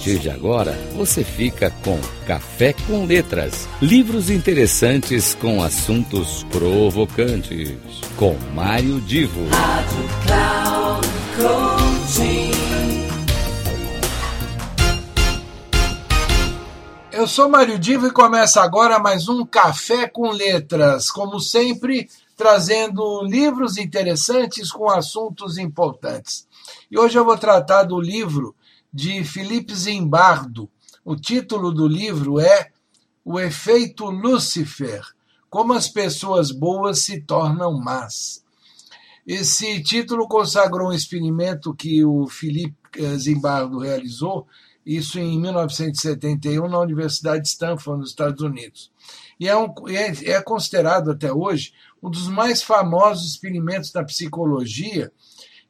partir de agora, você fica com Café com Letras, livros interessantes com assuntos provocantes, com Mário Divo. Rádio Cloud Coaching. Eu sou Mário Divo e começa agora mais um Café com Letras, como sempre, trazendo livros interessantes com assuntos importantes. E hoje eu vou tratar do livro de Felipe Zimbardo. O título do livro é O Efeito Lúcifer: Como as pessoas boas se tornam más. Esse título consagrou um experimento que o Felipe Zimbardo realizou, isso em 1971, na Universidade de Stanford, nos Estados Unidos. E é, um, é, é considerado até hoje um dos mais famosos experimentos da psicologia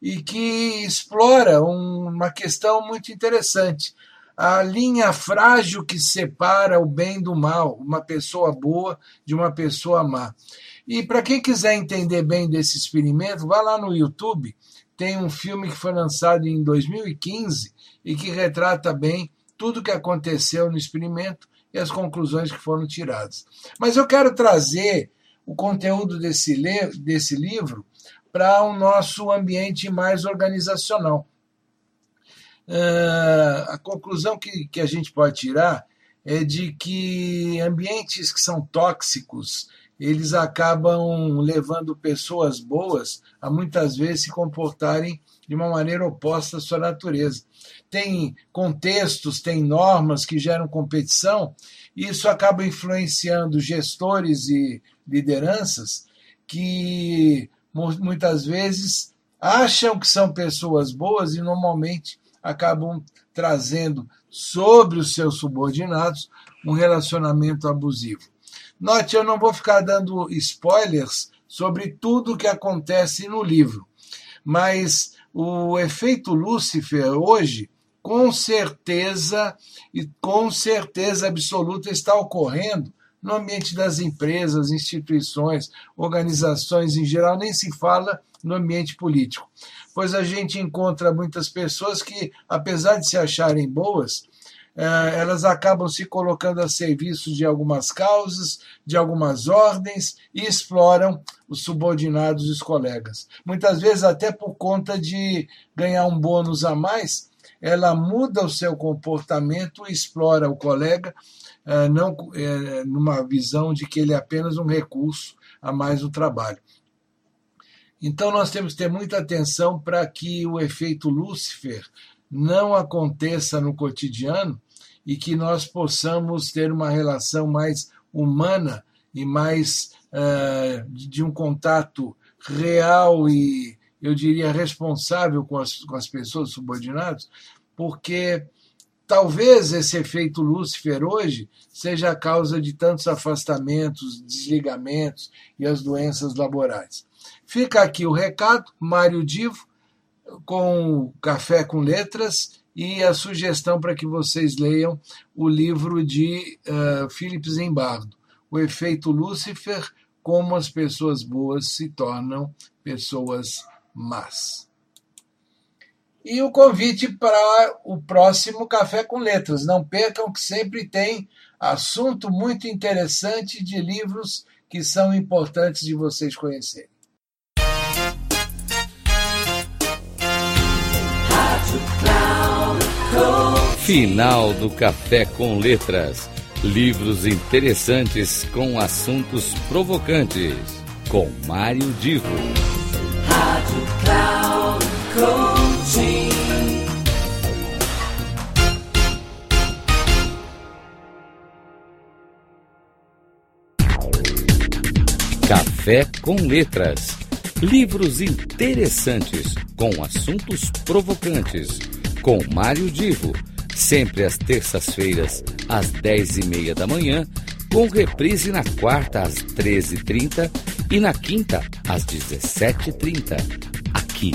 e que explora uma questão muito interessante. A linha frágil que separa o bem do mal, uma pessoa boa de uma pessoa má. E para quem quiser entender bem desse experimento, vá lá no YouTube, tem um filme que foi lançado em 2015 e que retrata bem tudo o que aconteceu no experimento e as conclusões que foram tiradas. Mas eu quero trazer o conteúdo desse, desse livro para o nosso ambiente mais organizacional. Uh, a conclusão que, que a gente pode tirar é de que ambientes que são tóxicos eles acabam levando pessoas boas a muitas vezes se comportarem de uma maneira oposta à sua natureza. Tem contextos, tem normas que geram competição, e isso acaba influenciando gestores e lideranças que muitas vezes acham que são pessoas boas e normalmente acabam trazendo sobre os seus subordinados um relacionamento abusivo. Note, eu não vou ficar dando spoilers sobre tudo o que acontece no livro, mas o efeito Lúcifer hoje, com certeza e com certeza absoluta está ocorrendo no ambiente das empresas, instituições, organizações em geral, nem se fala no ambiente político. Pois a gente encontra muitas pessoas que, apesar de se acharem boas, eh, elas acabam se colocando a serviço de algumas causas, de algumas ordens e exploram os subordinados e os colegas. Muitas vezes, até por conta de ganhar um bônus a mais, ela muda o seu comportamento e explora o colega, eh, não eh, numa visão de que ele é apenas um recurso a mais no trabalho. Então, nós temos que ter muita atenção para que o efeito Lúcifer não aconteça no cotidiano e que nós possamos ter uma relação mais humana e mais uh, de um contato real e, eu diria, responsável com as, com as pessoas subordinadas, porque talvez esse efeito Lúcifer hoje seja a causa de tantos afastamentos, desligamentos e as doenças laborais. Fica aqui o recado, Mário Divo, com Café com Letras e a sugestão para que vocês leiam o livro de uh, Philip Zimbardo, O Efeito Lúcifer, como as pessoas boas se tornam pessoas más. E o convite para o próximo Café com Letras. Não percam que sempre tem assunto muito interessante de livros que são importantes de vocês conhecerem. Final do Café com Letras. Livros interessantes com assuntos provocantes. Com Mário Divo. Café com Letras. Livros interessantes com assuntos provocantes. Com Mário Divo sempre às terças-feiras, às dez e meia da manhã, com reprise na quarta às 13h30 e na quinta às 17h30, aqui